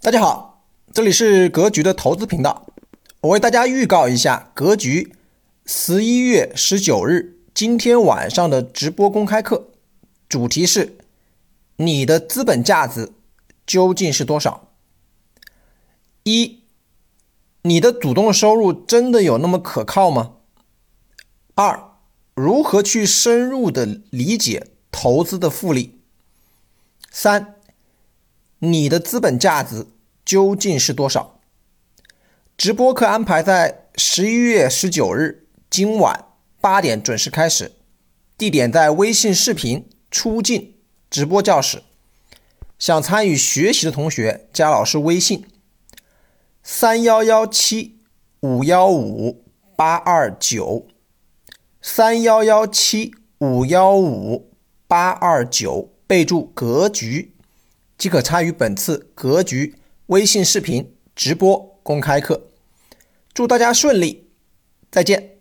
大家好，这里是格局的投资频道。我为大家预告一下格局十一月十九日今天晚上的直播公开课，主题是你的资本价值究竟是多少？一，你的主动收入真的有那么可靠吗？二，如何去深入的理解投资的复利？三。你的资本价值究竟是多少？直播课安排在十一月十九日今晚八点准时开始，地点在微信视频出镜直播教室。想参与学习的同学加老师微信：三幺幺七五幺五八二九，三幺幺七五幺五八二九，备注格局。即可参与本次格局微信视频直播公开课，祝大家顺利，再见。